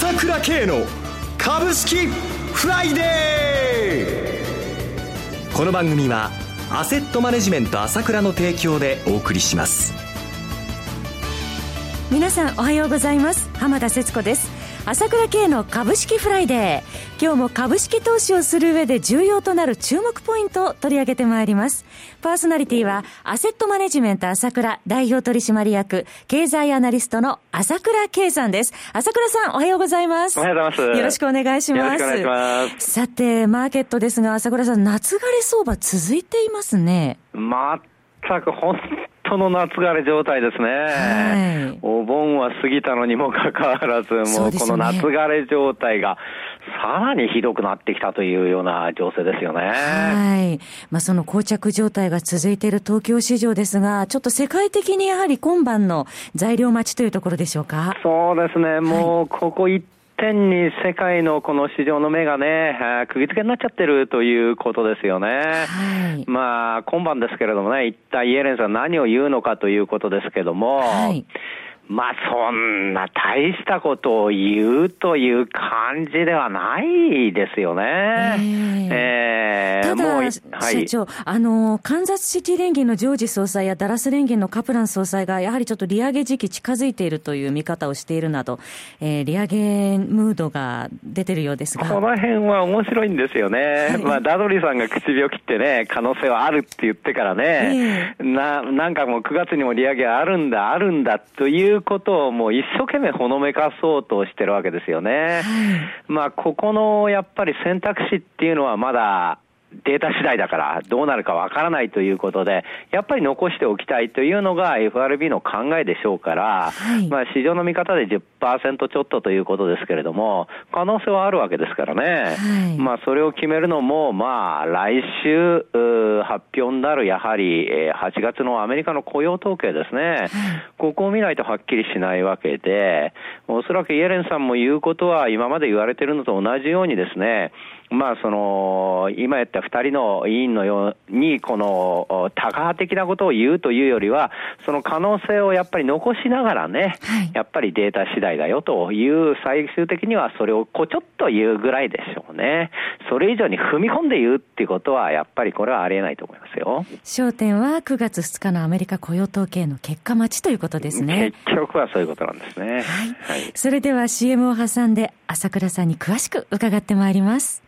朝倉慶の株式フライデー。この番組はアセットマネジメント朝倉の提供でお送りします。皆さんおはようございます。浜田節子です。朝倉慶の株式フライデー。今日も株式投資をする上で重要となる注目ポイントを取り上げてまいります。パーソナリティは、アセットマネジメント朝倉代表取締役、経済アナリストの朝倉慶さんです。朝倉さん、おはようございます。おはようございます。よろしくお願いします。よろしくお願いします。さて、マーケットですが、朝倉さん、夏枯れ相場続いていますね。全く本当の夏枯れ状態ですね、はい、お盆は過ぎたのにもかかわらず、もうこの夏枯れ状態がさらにひどくなってきたというような情勢ですよね。はい。まあ、その膠着状態が続いている東京市場ですが、ちょっと世界的にやはり今晩の材料待ちというところでしょうか？そうですね。もう、ここ一点に世界のこの市場の目がね、釘付けになっちゃってるということですよね。はい、まあ、今晩ですけれどもね、一体イエレンさん何を言うのかということですけども、はいまあそんな大したことを言うという感じではないですよね。えー、えー、ただ、はい、社長、あの、カンザスシティ連銀のジョージ総裁やダラス連銀のカプラン総裁が、やはりちょっと利上げ時期近づいているという見方をしているなど、えー、利上げムードが出てるようですが。この辺は面白いんですよね。はい、まあ、ダドリーさんが口を切ってね、可能性はあるって言ってからね、えー、な、なんかもう9月にも利上げあるんだ、あるんだといういうことをもう一生懸命ほのめかそうとしてるわけですよね。はい、まあ、ここのやっぱり選択肢っていうのはまだデータ次第だからどうなるかわからないということで、やっぱり残しておきたいというのが FRB の考えでしょうから、はい、まあ市場の見方で10%ちょっとということですけれども、可能性はあるわけですからね。はい、まあそれを決めるのも、まあ来週発表になるやはり8月のアメリカの雇用統計ですね。はい、ここを見ないとはっきりしないわけで、おそらくイエレンさんも言うことは今まで言われているのと同じようにですね、まあ、その、今言った二人の委員のように、この、多価的なことを言うというよりは、その可能性をやっぱり残しながらね、はい、やっぱりデータ次第だよという、最終的にはそれをこちょっと言うぐらいでしょうね。それ以上に踏み込んで言うっていうことは、やっぱりこれはありえないと思いますよ。焦点は9月2日のアメリカ雇用統計の結果待ちということですね。結局はそういうことなんですね。はい。はい、それでは CM を挟んで、朝倉さんに詳しく伺ってまいります。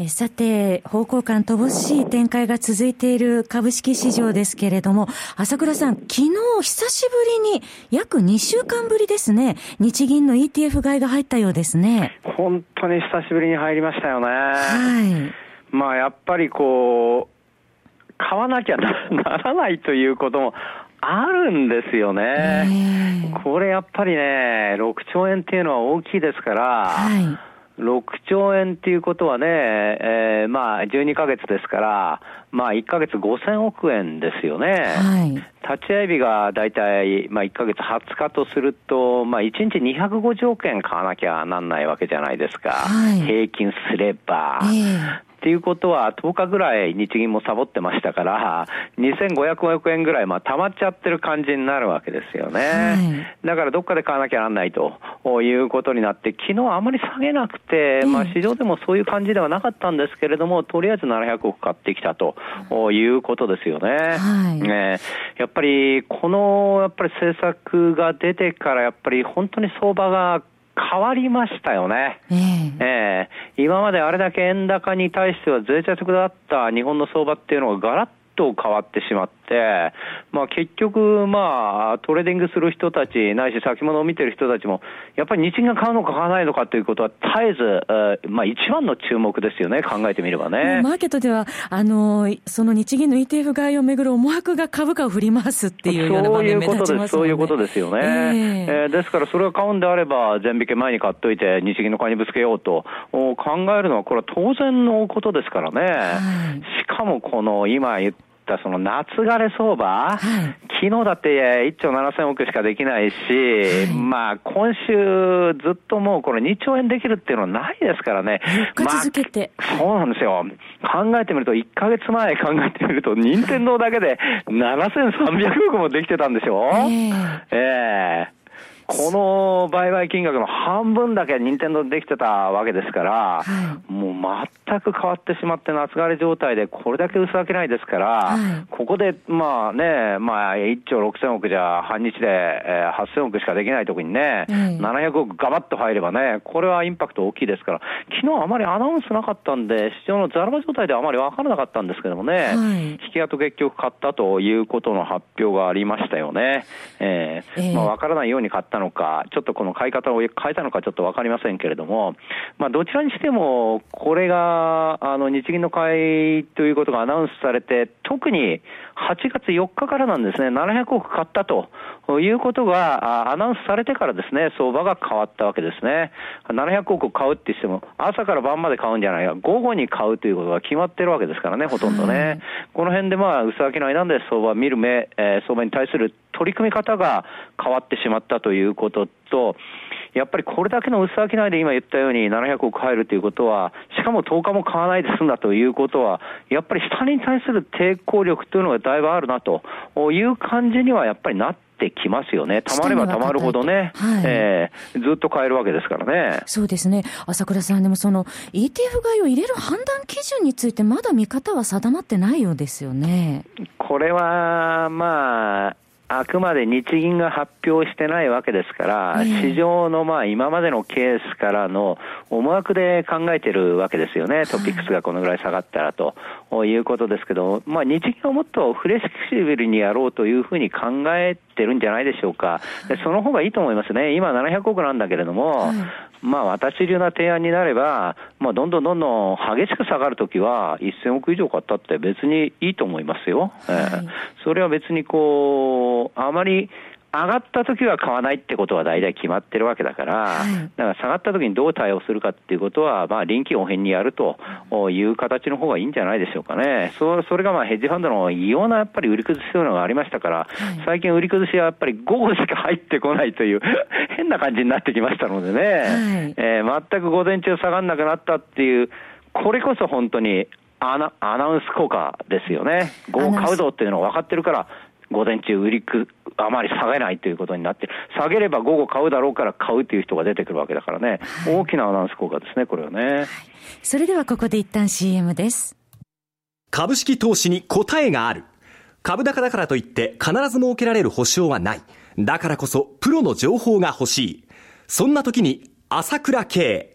えさて、方向感乏しい展開が続いている株式市場ですけれども、朝倉さん、昨日久しぶりに約2週間ぶりですね、日銀の ETF 買いが入ったようですね。本当に久しぶりに入りましたよね。はい。まあやっぱりこう、買わなきゃならないということもあるんですよね。これやっぱりね、6兆円っていうのは大きいですから、はい6兆円っていうことはね、えー、まあ12ヶ月ですから、まあ1ヶ月5000億円ですよね。はい、立ち会い日が大体、まあ1ヶ月20日とすると、まあ1日250億円買わなきゃなんないわけじゃないですか。はい、平均すれば。えーっていうことは、10日ぐらい日銀もサボってましたから、2500億円ぐらい、まあ、溜まっちゃってる感じになるわけですよね。はい、だからどっかで買わなきゃなんないということになって、昨日あまり下げなくて、まあ、市場でもそういう感じではなかったんですけれども、とりあえず700億買ってきたということですよね。はい、ねやっぱり、この、やっぱり政策が出てから、やっぱり本当に相場が変わりましたよね。えー、えー、今まであれだけ円高に対しては脆弱だった日本の相場っていうのがガラッと変わってしまって、まあ、結局、まあ、トレーディングする人たち、ないし先物を見てる人たちも、やっぱり日銀が買うのか買わないのかということは、絶えず、まあ、一番の注目ですよね、考えてみればね。マーケットでは、あの、その日銀の ETF 買いをめぐる思惑が株価を振り回すっていうような場面目立ちます、ね、そういうことです、そういうことですよね。えー、えー、ですから、それが買うんであれば、全引け前に買っといて、日銀の買いにぶつけようと考えるのは、これは当然のことですからね。はい、しかも、この今言ったその夏枯れ相場、はい、昨日だって1兆7000億しかできないし、はい、まあ今週ずっともうこれ2兆円できるっていうのはないですからね。まあ、続けて、そうなんですよ。考えてみると、1ヶ月前考えてみると、任天堂だけで7300億もできてたんでしょえー、えーこの売買金額の半分だけ任天堂できてたわけですから、はい、もう全く変わってしまって夏枯れ状態でこれだけ薄明けないですから、はい、ここでまあね、まあ1兆6000億じゃ半日で、えー、8000億しかできないとこにね、うん、700億ガバッと入ればね、これはインパクト大きいですから、昨日あまりアナウンスなかったんで、市場のザラバ状態ではあまり分からなかったんですけどもね、はい、引き跡結局買ったということの発表がありましたよね。えー、えー、まあ分からないように買ったのか、ちょっとこの買い方を変えたのかちょっと分かりませんけれども、まあ、どちらにしても、これがあの日銀の買いということがアナウンスされて、特に8月4日からなんですね、700億買ったということがアナウンスされてからですね、相場が変わったわけですね。700億買うって言っても、朝から晩まで買うんじゃないか、午後に買うということが決まってるわけですからね、ほとんどね。この辺でまあ、薄商いなんで相場見る目、えー、相場に対する取り組み方が変わってしまったということと、やっぱりこれだけの薄商いで今言ったように700億入るということは、しかも10日も買わないで済んだということは、やっぱり下に対する抵抗力というのがだいぶあるなという感じにはやっぱりなってきますよね。たまればたまるほどね、はい、えー、ずっと買えるわけですからね。そうですね。朝倉さん、でもその ETF 買いを入れる判断基準についてまだ見方は定まってないようですよね。これは、まあ、あくまで日銀が発表してないわけですから、市場のまあ今までのケースからの思惑で考えてるわけですよね、トピックスがこのぐらい下がったらということですけど、まあ、日銀はもっとフレキシブルにやろうというふうに考えてるんじゃないでしょうか、でその方がいいと思いますね、今、700億なんだけれども、まあ、私流な提案になれば、まあ、どんどんどんどん激しく下がるときは、1000億以上買ったって別にいいと思いますよ。はい、えー、それは別にこう、あまり上がった時は買わないってことは大体決まってるわけだから、はい、だから下がった時にどう対応するかっていうことは、まあ、臨機応変にやるという形の方がいいんじゃないでしょうかね。そそれがまあヘッジファンドの異様なやっぱり売り崩しというのがありましたから、はい、最近売り崩しはやっぱり午後しか入ってこないという 変な感じになってきましたのでね、はい、えー、全く午前中下がらなくなったっていう、これこそ本当にアナアナウンス効果ですよね。午後買うぞっていうのが分かってるから、午前中売りく、あまり下げないということになって、下げれば午後買うだろうから買うという人が出てくるわけだからね、はい、大きなアナウンス効果ですね、これはね。はい、それではここで一旦 CM です。株式投資に答えがある。株高だからといって必ず設けられる保証はない。だからこそプロの情報が欲しい。そんな時に朝倉慶。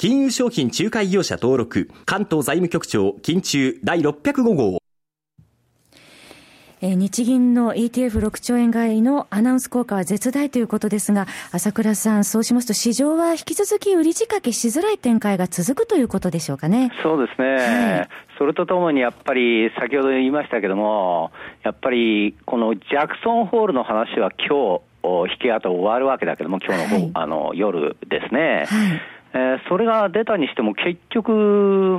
金融商品仲介業者登録、関東財務局長、金中第605号。えー、日銀の ETF6 兆円買いのアナウンス効果は絶大ということですが、朝倉さん、そうしますと市場は引き続き売り仕掛けしづらい展開が続くということでしょうかね。そうですね。はい、それとともにやっぱり先ほど言いましたけども、やっぱりこのジャクソンホールの話は今日、引き跡終わるわけだけども、今日の,、はい、あの夜ですね。はいえー、それが出たにしても、結局、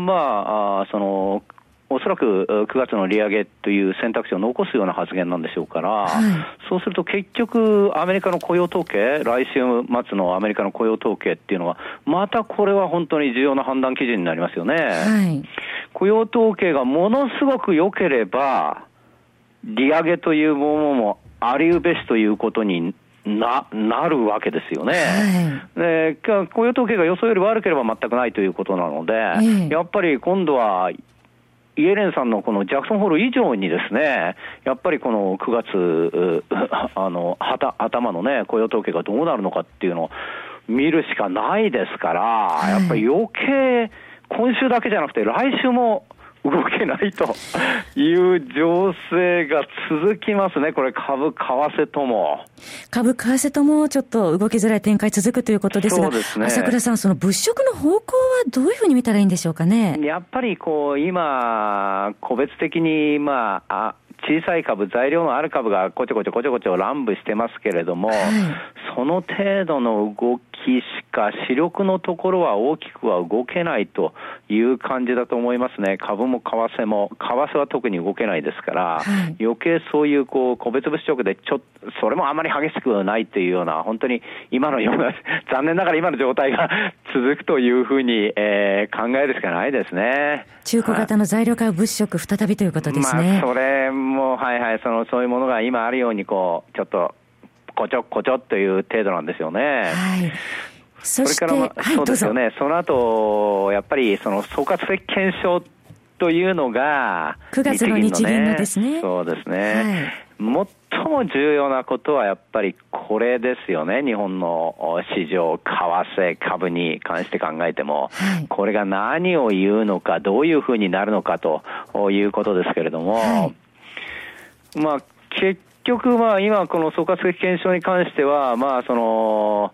まあ、あそのおそらく9月の利上げという選択肢を残すような発言なんでしょうから、はい、そうすると結局、アメリカの雇用統計、来週末のアメリカの雇用統計っていうのは、またこれは本当に重要な判断基準になりますよね。はい、雇用統計がものすごく良ければ、利上げというものもありうべしということにな、なるわけですよね。はい、で、雇用統計が予想より悪ければ全くないということなので、えー、やっぱり今度は、イエレンさんのこのジャクソンホール以上にですね、やっぱりこの9月、あの、頭のね、雇用統計がどうなるのかっていうのを見るしかないですから、はい、やっぱり余計、今週だけじゃなくて来週も動けないという情勢が続きますね、これ、株、為替とも。株、為替ともちょっと動きづらい展開続くということですが、すね、朝倉さん、その物色の方向はどういうふうに見たらいいんでしょうかね？やっぱりこう、今、個別的に、まあ、あ小さい株、材料のある株がこちょこちょこちょこちょ乱舞してますけれども、はい、その程度の動きしか、主力のところは大きくは動けないという感じだと思いますね。株も為替も、為替は特に動けないですから、はい、余計そういうこう個別物色でちょそれもあまり激しくないというような、本当に今のような、残念ながら今の状態が 続くというふうに、えー、考えるしかないですね。中古型の材料買物色再びということですね。まあ、それも、はいはい、その、そういうものが今あるように、こう、ちょっと、こちょこちょという程度なんですよね。はい。それから、まあ、そうですよね。その後、やっぱり、その、総括的検証というのが、9月の日銀のですね。そうですね。はい、最も重要なことはやっぱりこれですよね。日本の市場、為替、株に関して考えても、はい、これが何を言うのか、どういうふうになるのかということですけれども、はい、まあ、結局、まあ、今この総括的検証に関しては、まあ、その、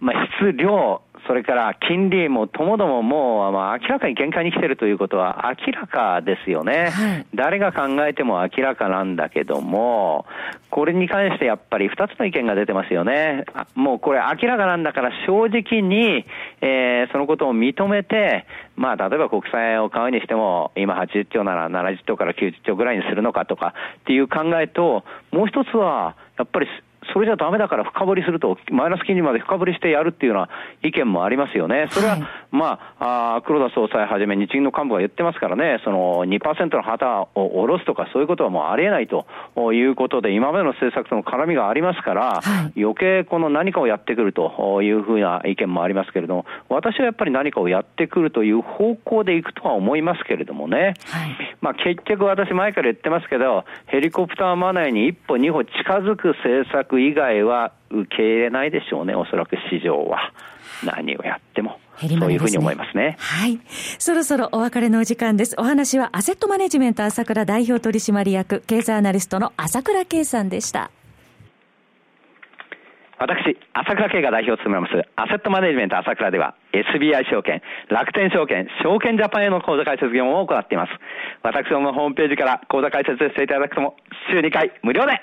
まあ、質量、それから金利もともどももう、まあ、明らかに限界に来てるということは明らかですよね、はい、誰が考えても明らかなんだけども、これに関してやっぱり2つの意見が出てますよね。もうこれ明らかなんだから正直に、えー、そのことを認めて、まあ、例えば国債を買うにしても、今80兆なら70兆から90兆ぐらいにするのかとかっていう考えと、もう一つは、やっぱりそれじゃダメだから深掘りすると、マイナス金利まで深掘りしてやるっていうような意見もありますよね。それは、はい、まあ、あ黒田総裁はじめ日銀の幹部が言ってますからね、その2%の旗を下ろすとかそういうことはもうありえないということで、今までの政策との絡みがありますから、はい、余計この何かをやってくるというふうな意見もありますけれども、私はやっぱり何かをやってくるという方向でいくとは思いますけれどもね。はい、まあ結局私前から言ってますけど、ヘリコプターマネーに一歩二歩近づく政策以外は受け入れないでしょうね、おそらく市場は。何をやっても。ね、そういうふうに思いますね。はい。そろそろお別れのお時間です。お話はアセットマネジメント朝倉代表取締役、経済アナリストの朝倉圭さんでした。私、朝倉慶が代表を務めます、アセットマネジメント朝倉では、SBI 証券、楽天証券、証券ジャパンへの口座開設業務を行っています。私どものホームページから口座開設していただくとも、週2回無料で